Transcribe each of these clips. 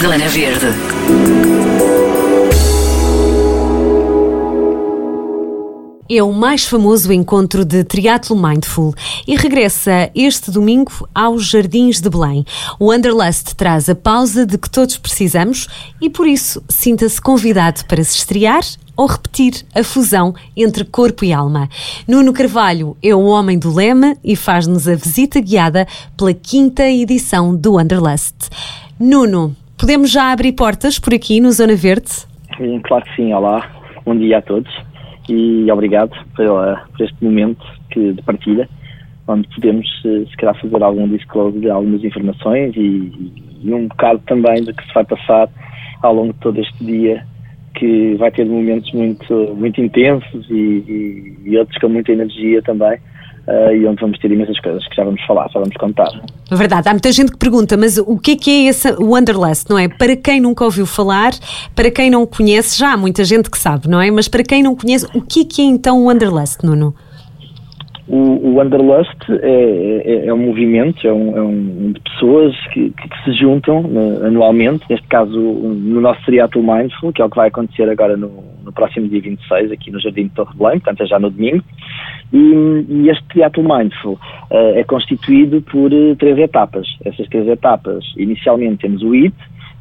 Zona Verde. é o mais famoso encontro de Triatlo Mindful e regressa este domingo aos Jardins de Belém. O Wanderlust traz a pausa de que todos precisamos e por isso sinta-se convidado para se estrear ou repetir a fusão entre corpo e alma. Nuno Carvalho é o homem do lema e faz-nos a visita guiada pela quinta edição do Wanderlust. Nuno, podemos já abrir portas por aqui no Zona Verde? Sim, claro que sim. Olá, bom dia a todos e obrigado pela, por este momento que, de partilha, onde podemos, eh, se calhar, fazer algum disclose de algumas informações e, e, um bocado também do que se vai passar ao longo de todo este dia, que vai ter momentos muito, muito intensos e, e, e outros com muita energia também uh, e onde vamos ter imensas coisas que já vamos falar, já vamos contar. Verdade, há muita gente que pergunta, mas o que é que é esse Wanderlust, não é? Para quem nunca ouviu falar, para quem não conhece, já há muita gente que sabe, não é? Mas para quem não conhece, o que é que é então o Wanderlust, Nuno? O, o Wanderlust é, é, é, um movimento, é um, é um de pessoas que, que, se juntam né, anualmente, neste caso no nosso Triathlon Mindful, que é o que vai acontecer agora no, no próximo dia 26, aqui no Jardim de Torre Belém, portanto é já no domingo, e, e este Triathlon Mindful uh, é constituído por uh, três etapas. Essas três etapas, inicialmente temos o IT,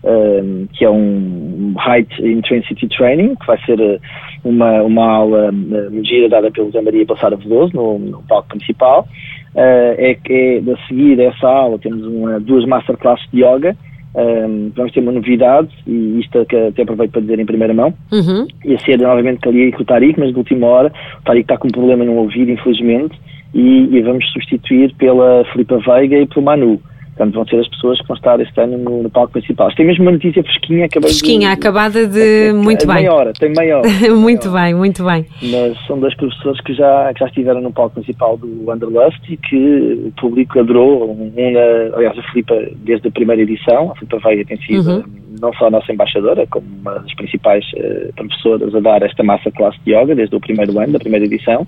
um, que é um Height Intensity Training, que vai ser uma, uma aula uh, gira dada pelo Zé Maria Passara Veloso no, no palco principal. Uh, é que é, a seguir essa aula temos uma, duas masterclasses de yoga. Um, vamos ter uma novidade, e isto que até aproveito para dizer em primeira mão, uhum. ia ser novamente ali com o Tariq, mas de última hora, o Tariq está com um problema no ouvido, infelizmente, e, e vamos substituir pela Filipa Veiga e pelo Manu. Portanto, vão ser as pessoas que vão estar este ano no, no palco principal. Tem mesmo uma notícia fresquinha, acabei Fresquinha, de, acabada de. É, muito bem. Meia hora, tem meia hora. muito bem, muito bem. Mas são dois professores que já, que já estiveram no palco principal do Wanderlust e que o público adorou. Um, aliás, a Filipa, desde a primeira edição, a Filipa Veiga tem sido uhum. não só a nossa embaixadora, como uma das principais uh, professoras a dar esta massa classe de yoga, desde o primeiro ano, da primeira edição.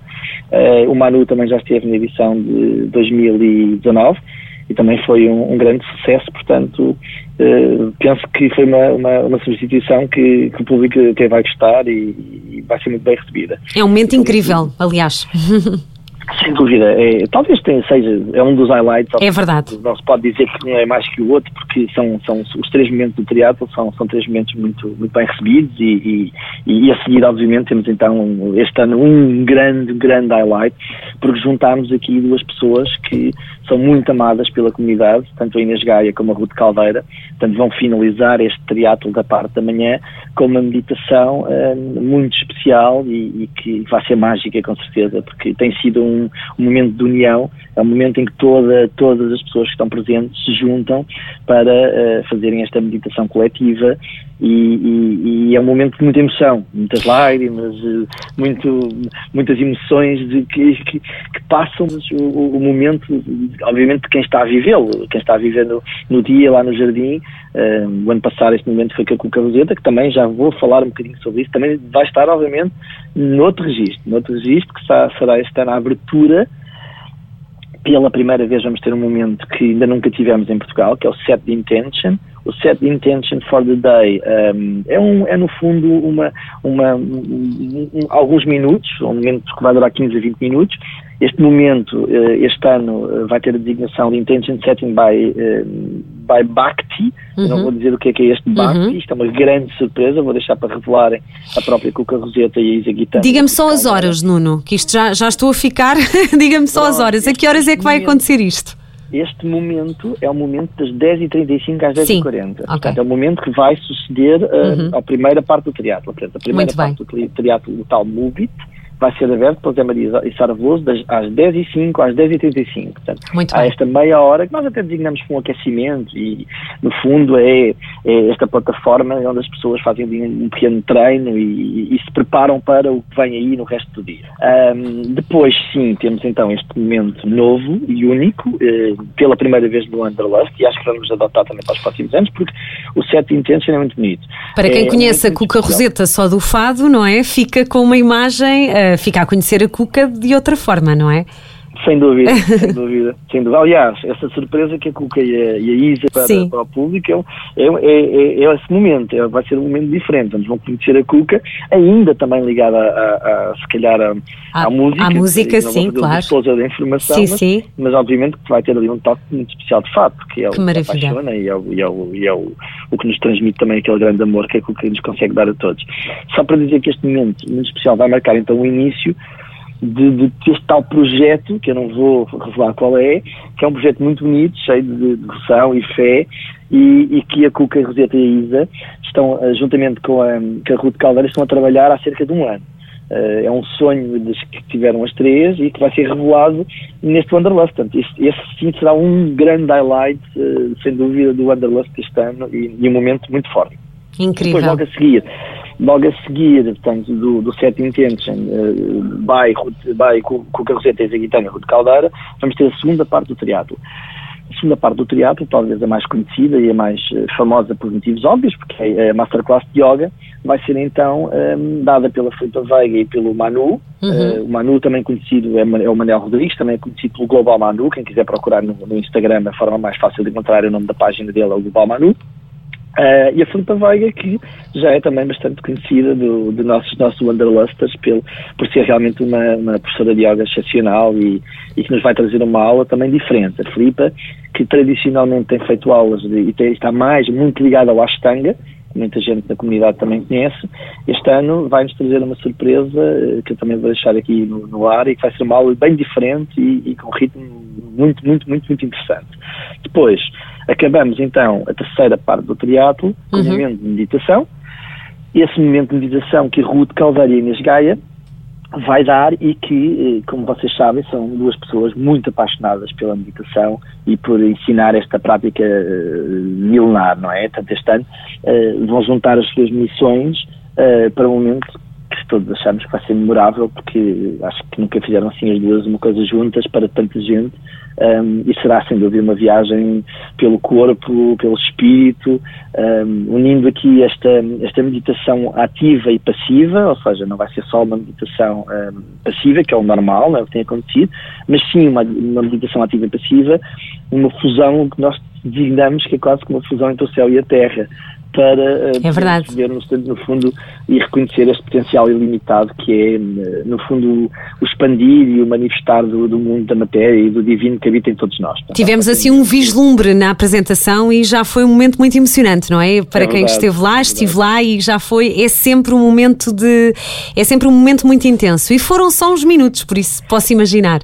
Uh, o Manu também já esteve na edição de 2019 e também foi um, um grande sucesso, portanto uh, penso que foi uma, uma, uma substituição que, que, o público até vai gostar e, e, vai ser muito bem recebida. É um momento incrível, aliás. Sem dúvida, é, talvez tenha, seja, é um dos highlights. É verdade. Não se pode dizer que um é mais que o outro, porque são, são os três momentos do triatlo são, são três momentos muito, muito bem recebidos e, e, e, a seguir, obviamente, temos então este ano um grande, grande highlight, porque juntámos aqui duas pessoas que são muito amadas pela comunidade, tanto a Inês Gaia como a Ruth Caldeira, portanto vão finalizar este triatlo da parte da manhã com uma meditação hum, muito especial e, e que vai ser mágica com certeza, porque tem sido um um, um, momento de união, é um momento em que toda, todas as pessoas que estão presentes se juntam para uh, fazerem esta meditação coletiva e, e, e, é um momento de muita emoção, muitas lágrimas, eh, muito, muitas emoções de, que, que, que passam o, o, momento, obviamente, de quem está a vivê-lo, quem está a viver no, no dia lá no jardim. Uh, o ano passado este momento foi com a Cuca que também já vou falar um bocadinho sobre isso, também vai estar, obviamente, noutro registro, noutro registro que será este ano a abertura pela primeira vez vamos ter um momento que ainda nunca tivemos em Portugal, que é o Set the Intention, o set intention for the day um, é, um, é no fundo uma, uma um, um, alguns minutos, um momento que vai durar 15 a 20 minutos. Este momento, uh, este ano, uh, vai ter a designação de Intention Setting by, uh, by Bhakti. Uhum. Não vou dizer o que é que é este Bhakti, uhum. isto é uma grande surpresa, vou deixar para revelarem a própria Cuca Roseta e a Isa Guitarra. Diga-me só as horas, Nuno, que isto já, já estou a ficar. Diga-me só as horas. A que horas é que vai acontecer isto? este momento é o momento das 10h35 às 10h40. Okay. Portanto, é o momento que vai suceder uh, uhum. à primeira parte do triatlo. Portanto, a primeira Muito parte bem. do triatlo, o tal Move It, vai ser aberto pela Zé Maria e Sara Veloso das, às 10h05 às 10h35. Portanto, Muito há bem. esta meia hora que nós até designamos com um aquecimento e, no fundo, é, é, esta plataforma onde as pessoas fazem um pequeno treino e, e, se preparam para o que vem aí no resto do dia. Um, depois, sim, temos então este momento novo e único, eh, pela primeira vez no Underlust, e acho que vamos adotar também para os próximos anos, porque o set intention é muito bonito. Para quem é, conhece é a Cuca Roseta só do fado, não é? Fica com uma imagem... Uh fica a conhecer a Cuca de outra forma, não é? Sem dúvida, sem dúvida, sem dúvida. Aliás, essa surpresa que a Cuca e a, a Isa para, para, o público é, é, é, é, esse momento, é, vai ser um momento diferente. Vão conhecer a Cuca, ainda também ligada a, a, se calhar a, à música. À música, sim, claro. Sousa da informação, sim, mas, sim. mas obviamente que vai ter ali um toque muito especial de fato, que é que o que apaixona e é, o, e, é, o, e é o, o que nos transmite também aquele grande amor que a Cuca nos consegue dar a todos. Só para dizer que este momento muito especial vai marcar então o início de, de este tal projeto, que eu não vou revelar qual é, que é um projeto muito bonito, cheio de devoção e fé, e, e, que a Cuca, a Roseta e a Isa estão, eh, juntamente com a, com a Ruth Caldeira, estão a trabalhar há cerca de um ano. Uh, é um sonho das que tiveram as três e que vai ser revelado neste Wanderlust. Portanto, este, esse sim será um grande highlight, uh, sem dúvida, do Wanderlust deste ano e, e um momento muito forte. Incrível. Depois, logo a seguir, logo a seguir, portanto, do, do Set Intention, uh, by, by com, com o Carroceta e a Guitarra Rude Caldeira, vamos ter a segunda parte do triatlo. A segunda parte do triatlo, talvez a mais conhecida e a mais famosa por motivos óbvios, porque é a Masterclass de Yoga, vai ser então um, dada pela Filipe Veiga e pelo Manu. Uhum. Uh, o Manu também conhecido é, é, o Manel Rodrigues, também é conhecido pelo Global Manu. Quem quiser procurar no, no Instagram, a forma mais fácil de encontrar é o nome da página dele é o Global Manu. Uh, e a Filipa Veiga, que já é também bastante conhecida do, do nossos, nossos Wanderlusters pelo, por ser realmente uma, uma professora de yoga excepcional e, e, que nos vai trazer uma aula também diferente. A Filipa, que tradicionalmente tem feito aulas de, e tem, está mais, muito ligada ao Ashtanga, muita gente da comunidade também conhece, este ano vai-nos trazer uma surpresa eh, que eu também vou deixar aqui no, no ar e que vai ser uma aula bem diferente e, e com um ritmo muito, muito, muito, muito interessante. Depois, acabamos então a terceira parte do triatlo, com uhum. um momento de meditação. Esse momento de meditação que Ruth Caldeira e Inês Gaia vai dar e que, eh, como vocês sabem, são duas pessoas muito apaixonadas pela meditação e por ensinar esta prática uh, milenar, não é? Tanto este ano uh, vão juntar as suas missões para um momento que todos achamos que vai ser memorável, porque acho que nunca fizeram assim as duas uma coisa juntas para tanta gente um, e será sem dúvida uma viagem pelo corpo, pelo espírito, um, unindo aqui esta, esta meditação ativa e passiva, ou seja, não vai ser só uma meditação um, passiva, que é o normal, é o que tem acontecido, mas sim uma, uma meditação ativa e passiva, uma fusão que nós designamos que é quase como uma fusão entre o céu e a terra, para uh, é verdade. ver no, no fundo e reconhecer este potencial ilimitado que é eh, no fundo o expandir e o manifestar do, do mundo da matéria e do divino que habita em todos nós. Tivemos assim um vislumbre na apresentação e já foi um momento muito emocionante, não é? Para é quem verdade, esteve lá, é estive lá e já foi, é sempre um momento de é sempre um momento muito intenso e foram só uns minutos, por isso posso imaginar.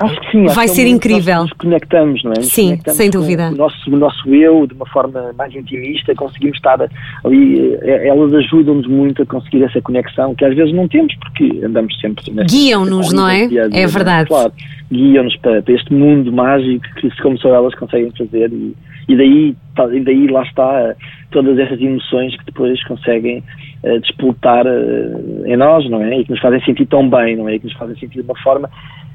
Acho que sim. Vai ser que é incrível. Nos conectamos, não é? Nos sim, sem dúvida. O nosso, o nosso eu, de uma forma mais intimista, conseguimos estar ali. Eh, elas ajudam-nos muito a conseguir essa conexão que às vezes não temos, porque andamos sempre. Guiam-nos, não é? é verdade. Claro, guiam-nos para, para, este mundo mágico que, como só elas conseguem fazer, e, e, daí, e daí lá está todas essas emoções que depois conseguem uh, despoltar uh, em nós, não é? E que nos fazem sentir tão bem, não é? E que nos fazem sentir de uma forma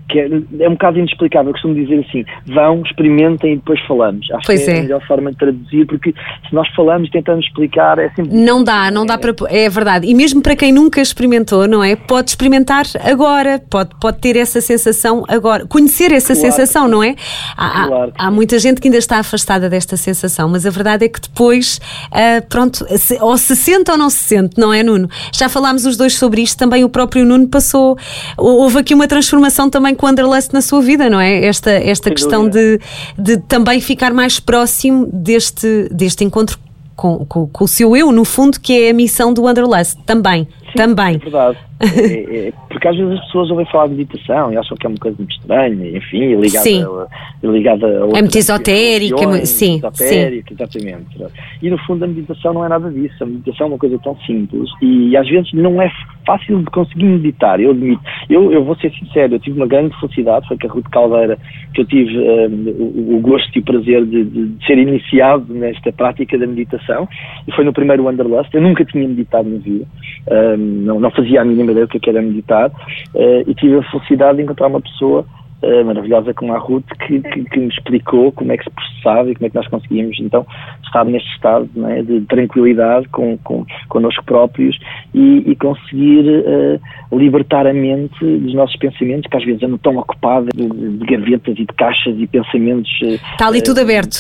que é, é, um bocado inexplicável. Eu costumo dizer assim: vão, experimentem e depois falamos. Acho pois que é, é, a melhor forma de traduzir, porque se nós falamos e tentamos explicar, é sempre. Não dá, não dá para. É verdade. E mesmo para quem nunca experimentou, não é? Pode experimentar agora, pode, pode ter essa sensação agora, conhecer essa claro, sensação, não é? Há, claro. há, há, muita gente que ainda está afastada desta sensação, mas a verdade é que depois, uh, pronto, se, ou se sente ou não se sente, não é, Nuno? Já falámos os dois sobre isto, também o próprio Nuno passou. Houve aqui uma transformação também com o Wanderlust na sua vida, não é? Esta, esta questão de, de também ficar mais próximo deste, deste encontro com, com, com, o seu eu, no fundo, que é a missão do Wanderlust, também. Sim, também. É verdade. é, é, porque às vezes as pessoas ouvem falar de meditação e acham que é uma coisa muito estranha, enfim, ligada, sim. A, ligada a. É muito esotérica, é sim. Esotérica, sim. exatamente. E no fundo a meditação não é nada disso. A meditação é uma coisa tão simples e às vezes não é fácil de conseguir meditar, eu admito. Eu, eu vou ser sincero, eu tive uma grande felicidade, foi com a Ruth Caldeira que eu tive um, o, o, gosto e o prazer de, de, de, ser iniciado nesta prática da meditação e foi no primeiro Wanderlust. Eu nunca tinha meditado na vida, um, não, não fazia a mínima ideia o que é era meditar uh, e tive a felicidade de encontrar uma pessoa uh, maravilhosa como a Ruth que, que, que, me explicou como é que se processava e como é que nós conseguimos então estar neste estado é, de tranquilidade com, com connosco próprios e, e conseguir uh, libertar a mente dos nossos pensamentos que às vezes andam tão ocupada de, de, gavetas e de caixas e pensamentos. Está ali tudo aberto.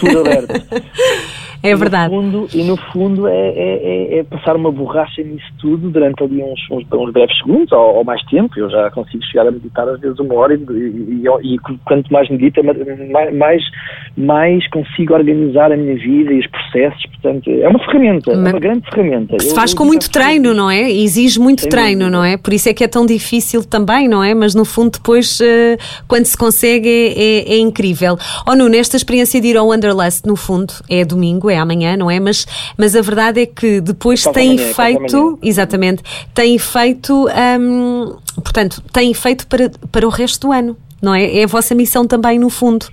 Tudo aberto. É verdade. E no fundo, e no fundo é, é, é, é, passar uma borracha nisso tudo durante ali uns, uns, uns breves segundos ou, ou, mais tempo. Eu já consigo chegar a meditar às vezes uma hora e, e, e, e quanto mais medito, mais, mais, mais consigo organizar a minha vida e os processos. Portanto, é uma ferramenta, Mas, é uma grande ferramenta. Que se faz eu, com muito treino, não é? Exige muito treino, não é? Por isso é que é tão difícil também, não é? Mas no fundo, depois, uh, quando se consegue, é, é, é incrível. Oh, Nuno, esta experiência de ir ao Wanderlust, no fundo, é domingo, é amanhã, não é? Mas, mas a verdade é que depois tem amanhã, feito, exatamente, tem feito, hum, portanto, tem feito para, para o resto do ano. Não é? é a vossa missão também, no fundo.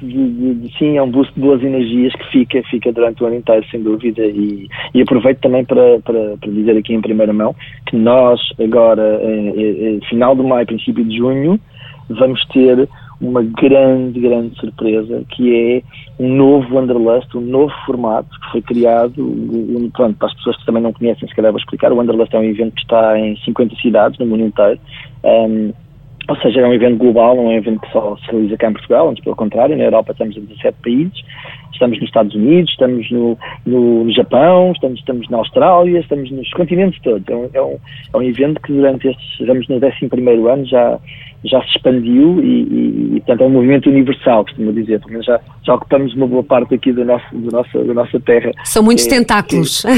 Sim, é um boost de boas energias que fica, fica durante o ano inteiro, sem dúvida. E, e aproveito também para, para, para dizer aqui em primeira mão que nós, agora, em, em, final de maio, princípio de junho, vamos ter uma grande, grande surpresa, que é um novo Wanderlust, um novo formato que foi criado, um, pronto, para as pessoas que também não conhecem, se calhar vou explicar, o Wanderlust é um evento que está em 50 cidades no mundo inteiro, um, ou seja, é um evento global, não é um evento que só se realiza cá em Portugal, antes pelo contrário, na Europa estamos em 17 países, estamos nos Estados Unidos, estamos no, no, Japão, estamos, estamos na Austrália, estamos nos continentes todos. É um, é um, é um evento que durante estes, estamos no 11 ano, já, já se expandiu e, e, e, portanto, é um movimento universal, costumo dizer. Pelo menos já, já ocupamos uma boa parte aqui do nosso, do nosso, da nossa terra. São muitos é, tentáculos.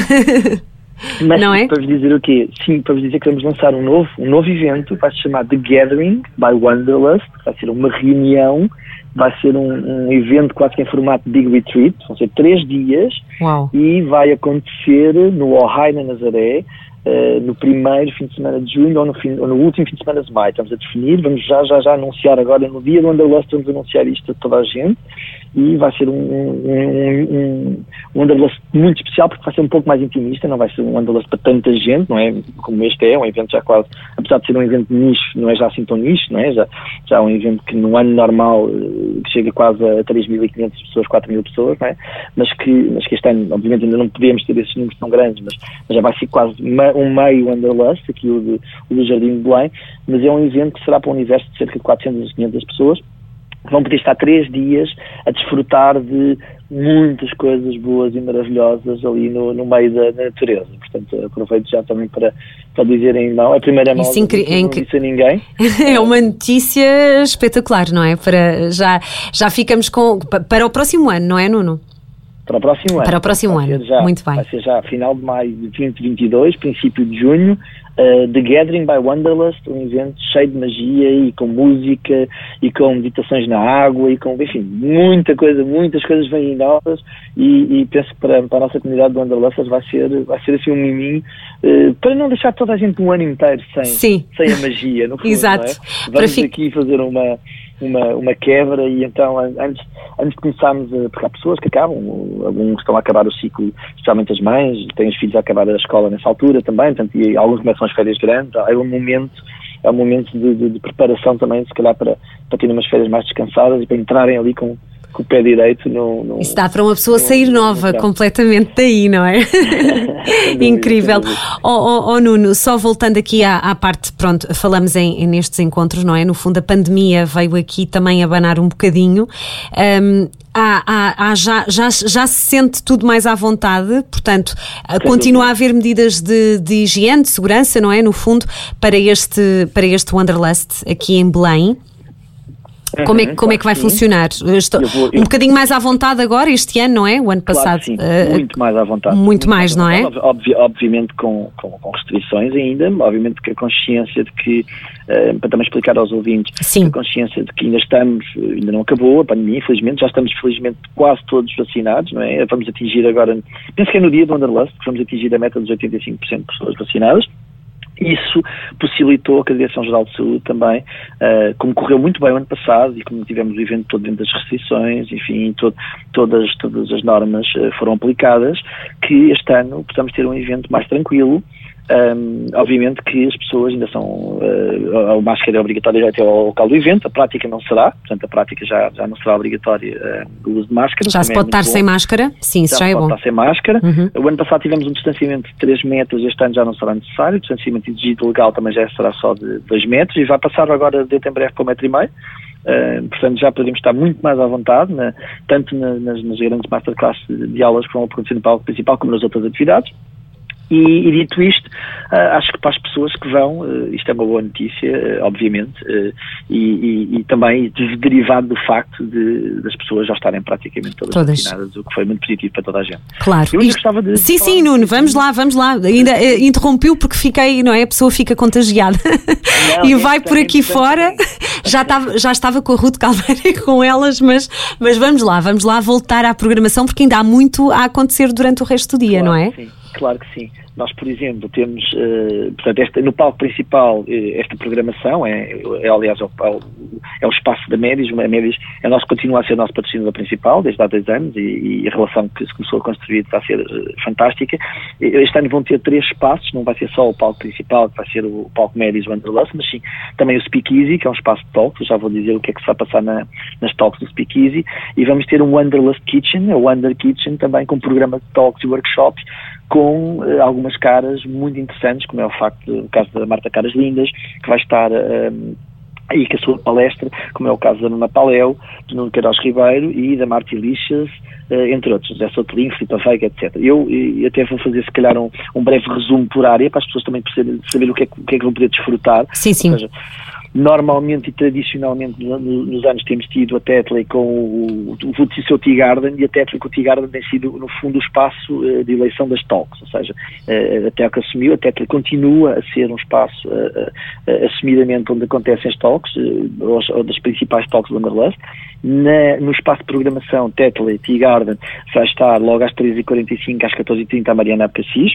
Mas não é? para vos dizer o quê? Sim, para vos dizer que vamos lançar um novo, um novo evento, vai se chamar The Gathering by Wanderlust, vai ser uma reunião, vai ser um, um evento quase que em formato Big Retreat, vão ser três dias Uau. e vai acontecer no Ohai na Nazaré, Uh, no primeiro fim de semana de junho ou no, fim, ou no, último fim de semana de maio. Estamos a definir, vamos já, já, já anunciar agora, no dia do Wanderlust, vamos anunciar isto a toda a gente e vai ser um, um, um, um muito especial porque vai ser um pouco mais intimista, não vai ser um Wanderlust para tanta gente, não é? Como este é, um evento já quase, apesar de ser um evento nicho, não é já assim tão nicho, não é? Já, já é um evento que no ano normal eh, que chega quase a 3.500 pessoas, 4.000 pessoas, não é? Mas que, mas que este ano, obviamente, ainda não podemos ter esses números tão grandes, mas, mas já vai ser quase um meio Wanderlust, aqui o, de, o do Jardim de Belém, mas é um evento que será para um universo de cerca de 400 a 500 pessoas vão poder estar três dias a desfrutar de muitas coisas boas e maravilhosas ali no, no meio da, da natureza. Portanto, aproveito já também para, para dizerem não. É a primeira mão, não disse a ninguém. é uma notícia espetacular, não é? Para, já, já ficamos com... Para o próximo ano, não é, Nuno? Para o próximo ano. Para o próximo ano, já, muito bem. Vai ser já final de maio de 2022, princípio de junho, uh, The Gathering by Wanderlust, um evento cheio de magia e com música e com meditações na água e com, enfim, muita coisa, muitas coisas vêm novas e, e penso que para, para a nossa comunidade de Wanderlust vai ser, vai ser assim um miminho uh, para não deixar toda a gente um ano inteiro sem, Sim. sem a magia, no fundo, Exato. É? Vamos aqui fazer uma uma, uma quebra e então antes, antes de começarmos, a, porque há pessoas que acabam, alguns estão a acabar o ciclo, especialmente as mães, têm os filhos a acabar a escola nessa altura também, portanto, e alguns começam as férias grandes, é um momento é um momento de, de, de preparação também, se calhar para, para terem umas férias mais descansadas e para entrarem ali com, com o pé direito no. no Isso dá para uma pessoa no, sair nova no completamente daí, não é? Incrível. Oh, oh, oh, Nuno, só voltando aqui à, à parte, pronto, falamos em, em, nestes encontros, não é? No fundo, a pandemia veio aqui também abanar um bocadinho. Um, há, há, há já, já, já se sente tudo mais à vontade, portanto, continua a haver medidas de, de higiene, de segurança, não é? No fundo, para este, para este Wanderlust aqui em Belém. Como, é, como é que vai funcionar? Estou eu vou, eu... um bocadinho mais à vontade agora, este ano, não é? O ano passado. sim, uh, muito mais à vontade. Muito, muito mais, não é? Obvi obviamente com, com, com, restrições ainda, obviamente que a consciência de que, uh, para também explicar aos ouvintes, sim. a consciência de que ainda estamos, ainda não acabou a pandemia, infelizmente, já estamos felizmente quase todos vacinados, não é? Vamos atingir agora, penso que é no dia do Wanderlust, que vamos atingir a meta dos 85% de pessoas vacinadas. Isso possibilitou a Direção-Geral de Saúde também, uh, como correu muito bem o ano passado e como tivemos o evento todo dentro das restrições, enfim, todo, todas, todas as normas uh, foram aplicadas, que este ano possamos ter um evento mais tranquilo, Um, obviamente que as pessoas ainda são. Uh, a máscara é obrigatória já até ao local do evento, a prática não será, portanto, a prática já, já não será obrigatória uh, o uso de máscara. Já se pode é estar bom. sem máscara? Sim, isso já, já é bom. estar sem máscara. Uhum. O ano passado tivemos um distanciamento de 3 metros, este ano já não será necessário. O distanciamento exigido legal também já será só de 2 metros e vai passar agora dentro em breve para um metro e meio. Uh, portanto, já podemos estar muito mais à vontade, na, tanto na, nas, nas grandes masterclass de aulas que vão acontecer no palco principal, como nas outras atividades. E, e, dito isto, uh, acho que para as pessoas que vão, uh, isto é uma boa notícia, uh, obviamente, e, e, e, também derivado do facto de, das pessoas já estarem praticamente todas, todas. vacinadas, o que foi muito positivo para toda a gente. Claro. Eu isto, gostava de sim, sim, Nuno, vamos lá, vamos lá. Ainda interrompeu porque fiquei, não é? A pessoa fica contagiada não, e vai por aqui fora. Já estava, já estava com a Ruth Caldeira e com elas, mas, mas vamos lá, vamos lá voltar à programação porque ainda há muito a acontecer durante o resto do dia, claro, não é? Sim. Claro que sim. Nós, por exemplo, temos, uh, portanto, esta, no palco principal, uh, esta programação, é, é aliás, é o, é o, espaço da Médios, a Médios é nosso, continua a ser o nosso patrocinador principal desde há dois anos e, e, a relação que se começou a construir está a ser uh, fantástica. Este ano vão ter três espaços, não vai ser só o palco principal, que vai ser o palco Médios Wanderlust, mas sim também o Speakeasy, que é um espaço de talks, já vou dizer o que é que se vai passar na, nas talks do Speakeasy, e vamos ter um Wanderlust Kitchen, o Wonder Kitchen, também com um programa de talks e workshops, com uh, algumas caras muito interessantes, como é o facto do caso da Marta Caras Lindas, que vai estar uh, aí com a sua palestra, como é o caso da Nuna Paléu, do Nuno Queiroz Ribeiro e da Marta Lixas, uh, entre outros, José Sotelinho, Filipe Veiga, etc. Eu, eu até vou fazer, se calhar, um, um breve resumo por área, para as pessoas também perceberem, saber o que, é, o que é que vão poder desfrutar. Sim, sim. Ou seja, Normalmente e tradicionalmente nos anos temos tido a Tetley com o, o, seu Tea Garden e a Tetley com o Tea Garden tem sido, no fundo, o espaço eh, de eleição das talks, ou seja, eh, a Tetley assumiu, a Tetley continua a ser um espaço uh, assumidamente onde acontecem as talks, ou, das principais talks do Wanderlust. Na, no espaço de programação Tetley Tea Garden vai estar logo às 13h45 às 14h30 a Mariana Cassis,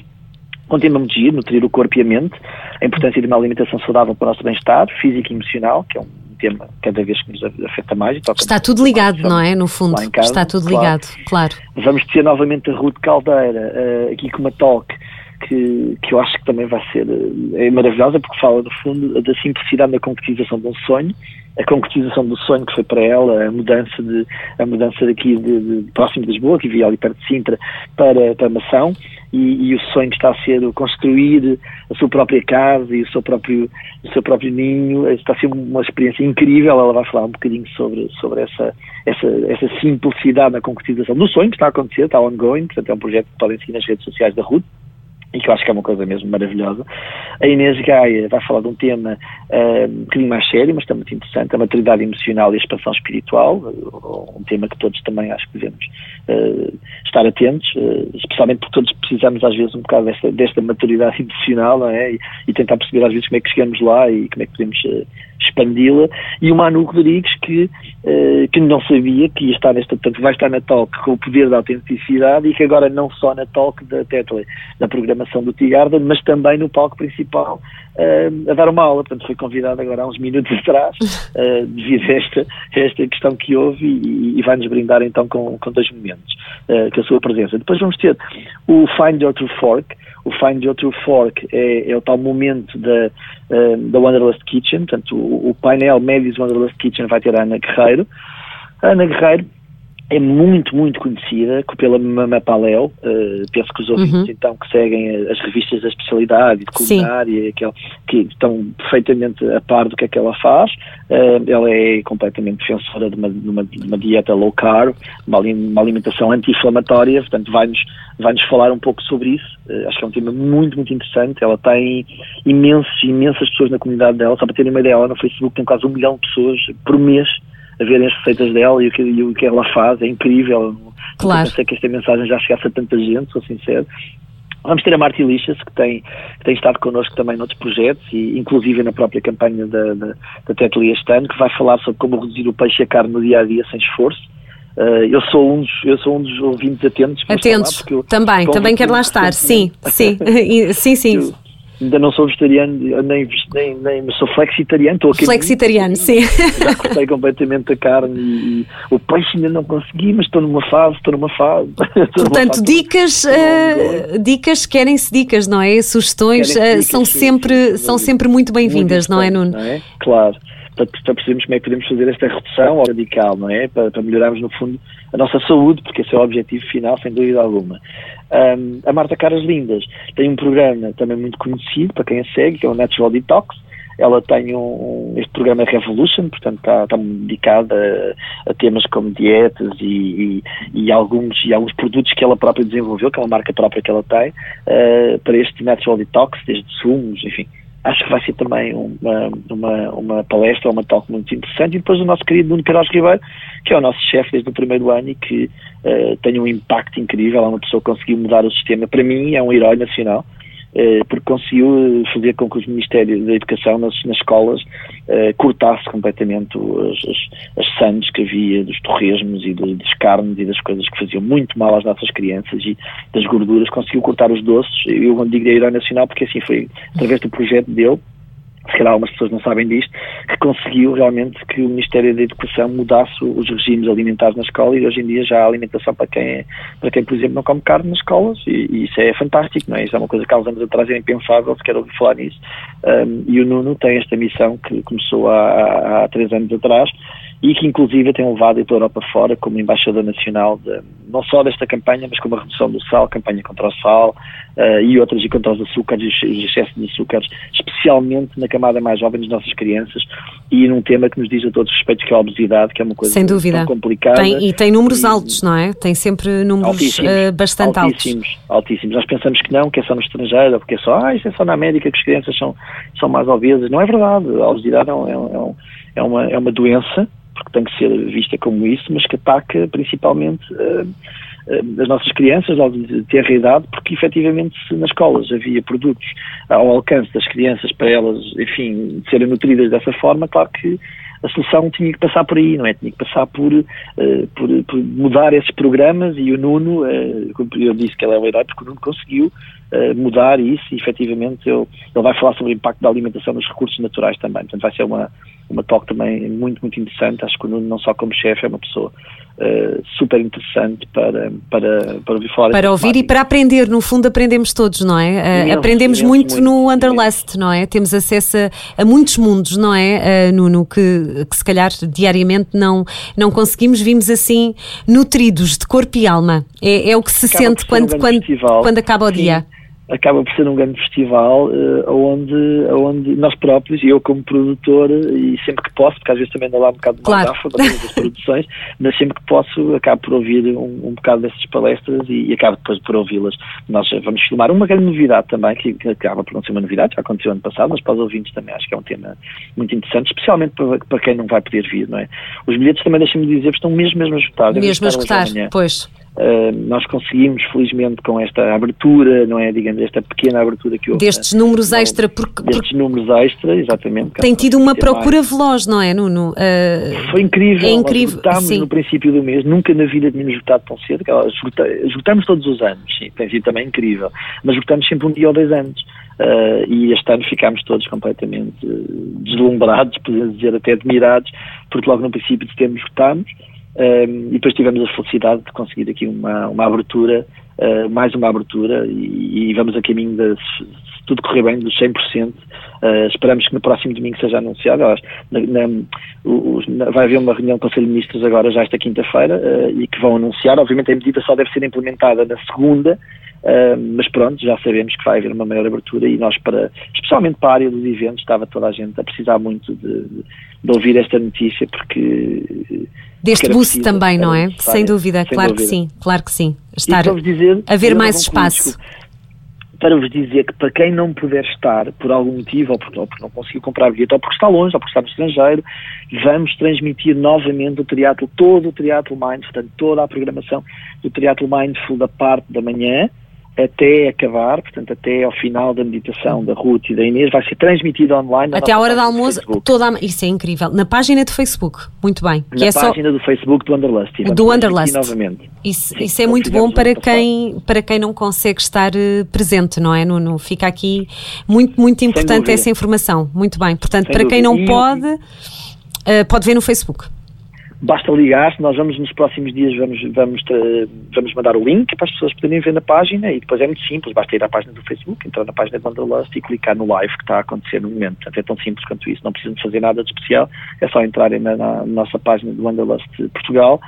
tema muito giro, nutrir o corpo e a mente, a importância de uma alimentação saudável para o nosso bem-estar físico e emocional, que é um tema cada vez que nos afeta mais. Está tudo ligado, não é? No fundo, casa, está tudo claro. ligado, claro. Vamos ter novamente a Ruth Caldeira uh, aqui com uma talk que, que eu acho que também vai ser uh, é maravilhosa, porque fala, no fundo, da simplicidade na concretização de um sonho. A concretização do sonho que foi para ela, a mudança de a mudança daqui de, de próximo de Lisboa, que vivia ali perto de Sintra, para, para Mação, e, e, o sonho está a ser construir a sua própria casa e o seu próprio, o seu próprio ninho, está a ser uma experiência incrível, ela vai falar um bocadinho sobre, sobre essa, essa, essa simplicidade na concretização do sonho que está a acontecer, está ongoing, portanto é um projeto que podem seguir nas redes sociais da RUT, e que eu acho que é uma coisa mesmo maravilhosa. A Inês Gaia vai falar de um tema uh, um bocadinho mais sério, mas também muito interessante, a maturidade emocional e a expansão espiritual, uh, um tema que todos também acho que devemos uh, estar atentos, uh, especialmente porque todos precisamos às vezes um bocado desta, desta maturidade emocional, não é? E, e, tentar perceber às vezes como é que chegamos lá e como é que podemos expandi-la, e o Manu Rodrigues que, uh, que não sabia que ia estar nesta, portanto vai estar na talk com o poder da autenticidade e que agora não só na talk da Tetley, na programação do Tigarden, mas também no palco principal uh, a dar uma aula, portanto foi convidado agora há uns minutos atrás uh, devido a esta, esta questão que houve e, e vai-nos brindar então com, com dois momentos, com a sua presença. Depois vamos ter o Find Your True Fork, o Find Your True Fork é, é o tal momento da, da Wanderlust Kitchen, portanto o, o painel Médios Wanderlust Kitchen vai ter a Ana Guerreiro. A Ana Guerreiro é muito, muito conhecida pela Mapalel. Uh, penso que os ouvintes, uhum. então, que seguem as revistas da especialidade, de culinária, que, que, estão perfeitamente a par do que é que ela faz. Uh, ela é completamente defensora de uma, de uma, de uma dieta low carb, uma, uma alimentação anti-inflamatória, portanto, vai-nos vai -nos falar um pouco sobre isso. Uh, acho que é um tema muito, muito interessante. Ela tem imensos, imensas pessoas na comunidade dela. Só para terem uma ideia, ela no Facebook tem quase um milhão de pessoas por mês a verem as receitas dela e o que, e o que ela faz, é incrível. Claro. Eu pensei que esta mensagem já chegasse a tanta gente, sou sincero. Vamos ter a Marti Lixas, que tem, que tem estado connosco também noutros projetos, e inclusive na própria campanha da, da, da Tetli este ano, que vai falar sobre como reduzir o peixe e a carne no dia a dia sem esforço. Uh, eu sou um dos eu sou um dos ouvintes atentos atentos eu, também também quero lá estar sim sim sim sim ainda não sou vegetariano, nem, nem, nem sou flexitariano, estou aqui. Flexitariano, sim. Já cortei completamente a carne e, o peixe ainda não consegui, mas estou numa fase, estou numa fase. Portanto, fase dicas, uh, dicas, querem-se dicas, não é? Sugestões uh, são, sempre, são sempre muito bem-vindas, não é, Nuno? Não é? Claro para, para percebermos como é que podemos fazer esta redução radical, não é? Para, para, melhorarmos, no fundo, a nossa saúde, porque esse é o objetivo final, sem dúvida alguma. Um, a Marta Caras Lindas tem um programa também muito conhecido, para quem a segue, que é o Natural Detox. Ela tem um, este programa Revolution, portanto está, está dedicada a, a, temas como dietas e, e, e, alguns, e alguns produtos que ela própria desenvolveu, que é uma marca própria que ela tem, uh, para este Natural Detox, desde sumos, enfim, acho que vai ser também uma, uma, uma palestra, uma talk muito interessante. E depois o nosso querido Nuno Queiroz Ribeiro, que é o nosso chefe desde o primeiro ano e que uh, tem um impacto incrível. É uma pessoa que conseguiu mudar o sistema. Para mim, é um herói nacional. Uh, porque conseguiu fazer com que o Ministério da Educação nas, nas escolas uh, cortasse completamente as, as, as sandes que havia dos torresmos e do, das carnes e das coisas que faziam muito mal às nossas crianças e das gorduras, conseguiu cortar os doces. Eu digo herói nacional porque assim foi através do projeto dele se calhar algumas pessoas não sabem disto, que conseguiu realmente que o Ministério da Educação mudasse os regimes alimentares na escola e hoje em dia já há alimentação para quem, para quem por exemplo, não come carne nas escolas e, e isso é fantástico, não é? Isso é uma coisa que há uns anos atrás era impensável, se quer ouvir falar nisso. Um, e o Nuno tem esta missão que começou há, há, há três anos atrás e que inclusive tem levado pela Europa fora como embaixador nacional de, não só desta campanha, mas como a redução do sal, campanha contra o sal uh, e outras e contra os açúcares e os excessos de açúcares, especialmente na camada mais jovem das nossas crianças e num tema que nos diz a todos respeito que é a obesidade, que é uma coisa Sem dúvida. complicada. Tem, e tem números e, altos, não é? Tem sempre números altíssimos, uh, bastante altíssimos, altos. Altíssimos. Nós pensamos que não, que é só no estrangeiro, porque é só, ah, isso é só na América que as crianças são, são mais obesas. Não é verdade. A obesidade é, um, é, um, é, uma, é uma doença porque tem que ser vista como isso, mas que ataca principalmente uh, as nossas crianças ao ter idade, porque efetivamente se nas escolas havia produtos ao alcance das crianças para elas, enfim, serem nutridas dessa forma, claro que a solução tinha que passar por aí, não é? Tinha que passar por, uh, por, por, mudar esses programas e o Nuno, uh, eu disse que ele é o herói porque o Nuno conseguiu uh, mudar isso e efetivamente ele, ele vai falar sobre o impacto da alimentação nos recursos naturais também. Portanto, vai ser uma, uma talk também muito, muito interessante. Acho que o Nuno, não só como chefe, é uma pessoa uh, super interessante para, para, para ouvir falar. Para ouvir e para aprender, no fundo aprendemos todos, não é? Uh, aprendemos muito, muito, no Underlust, não é? Temos acesso a, a muitos mundos, não é, uh, Nuno? Que, que se calhar diariamente não, não conseguimos, vimos assim nutridos de corpo e alma. É, é o que se acaba sente quando, um quando, quando acaba o Sim. dia acaba por ser um grande festival uh, onde, onde nós próprios, e eu como produtor, e sempre que posso, porque às vezes também ando lá um bocado de claro. gafa das produções, mas sempre que posso acabo por ouvir um, um bocado dessas palestras e, e acabo depois por ouvi-las. Nós vamos filmar uma grande novidade também, que, que, acaba por não ser uma novidade, já aconteceu ano passado, mas para os ouvintes também acho que é um tema muito interessante, especialmente para, para quem não vai poder vir, não é? Os bilhetes também, deixem-me dizer, estão mesmo, mesmo a esgotar. Mesmo a esgotar, pois. Uh, nós conseguimos, felizmente, com esta abertura, não é, digamos, esta pequena abertura que houve. Destes números extra, porque. Destes números extra, exatamente. Tem tido uma procura mais. veloz, não é, Nuno? Uh, Foi incrível. É incrível. Nós no princípio do mês, nunca na vida tínhamos votado tão cedo. Esgotamos todos os anos, sim, tem sido também incrível. Mas votamos sempre um dia ou dois anos. Uh, e este ano ficámos todos completamente deslumbrados, podemos dizer até admirados, porque logo no princípio de setembro um, e depois tivemos a felicidade de conseguir aqui uma, uma abertura, uh, mais uma abertura, e, e, vamos a caminho de, se, tudo correr bem, dos 100%. Uh, ah, esperamos que no próximo domingo seja anunciado. Na, na, os, na, vai haver uma reunião do Conselho de Ministros agora, já esta quinta-feira, uh, e que vão anunciar. Obviamente, a medida só deve ser implementada na segunda, Uh, mas pronto, já sabemos que vai haver uma maior abertura e nós, para, especialmente para a área dos eventos, estava toda a gente a precisar muito de ouvir esta notícia porque Deste boost também, não é? Sem dúvida, sem claro dúvida. que sim, claro que sim. Estar dizer, a ver mais espaço. para vos dizer que para quem não puder estar por algum motivo, ou porque, ou porque não conseguiu comprar bilhete, ou porque está longe, ou porque está no estrangeiro, vamos transmitir novamente o triatlo, todo o triatlo Mind, portanto toda a programação do triatlo Mindful da parte da manhã, até acabar, portanto, até ao final da meditação da Ruth e da Inês, vai ser transmitida online. Até à hora do almoço, toda a... isso é incrível. Na página do Facebook, muito bem. Na é página só... do Facebook do Wanderlust. Do Wanderlust. Novamente. Isso, Sim, isso é muito bom para quem, para quem não consegue estar eh, presente, não é? No, no fica aqui muito, muito importante essa informação. Muito bem. Portanto, Sem para dúvida. quem não pode, uh, pode ver no Facebook basta ligar, nós vamos nos próximos dias vamos, vamos, vamos mandar o link para as pessoas poderem ver na página e depois é muito simples, basta ir à página do Facebook, entrar na página do Wanderlust e clicar no live que está a acontecer no momento. Portanto, é tão simples quanto isso, não precisam de fazer nada de especial, é só entrarem na, na nossa página do Wanderlust Portugal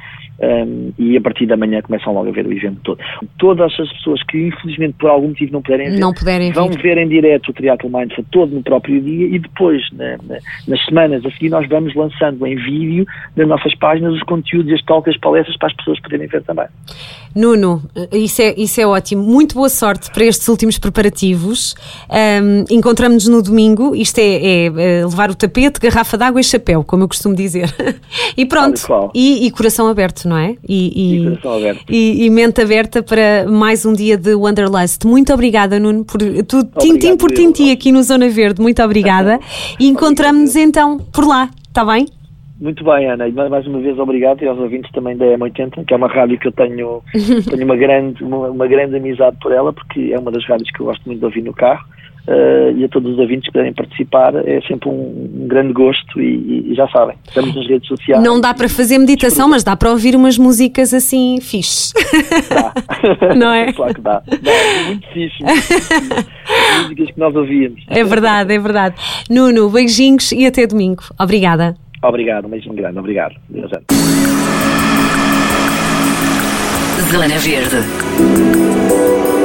um, e a partir da manhã começam logo a ver o evento todo. Todas as pessoas que infelizmente por algum motivo não puderem ver, não puderem vão vir. ver em direto o Triathlon Mindful todo no próprio dia e depois, na, na, nas semanas a seguir, nós vamos lançando em vídeo nas nossas páginas os conteúdos, as talks, as palestras para as pessoas poderem ver também. Nuno, isso é, isso é ótimo. Muito boa sorte para estes últimos preparativos. Um, Encontramos-nos no domingo. Isto é, é, é, levar o tapete, garrafa d'água e chapéu, como eu costumo dizer. e pronto. E, e, coração aberto, não é? E, e, e coração aberto. E, mente aberta para mais um dia de Wanderlust. Muito obrigada, Nuno, por tu, tintim por tintim aqui no Zona Verde. Muito obrigada. e encontramos-nos então por lá. Está bem? Muito bem, Ana, e mais uma vez obrigado e aos ouvintes também da M80, que é uma rádio que eu tenho, tenho uma, grande, uma, uma, grande amizade por ela, porque é uma das rádios que eu gosto muito de ouvir no carro. Uh, e a todos os ouvintes que puderem participar, é sempre um, um grande gosto e, e, já sabem, estamos nas redes sociais. Não dá para fazer meditação, mas dá para ouvir umas músicas assim fixe. Dá. Não é? claro que dá. dá é muito fixe. Muito fixe. músicas que nós ouvíamos. É verdade, é verdade. Nuno, beijinhos e até domingo. Obrigada. Obrigado, um beijinho grande. Obrigado. Deus Zona Verde.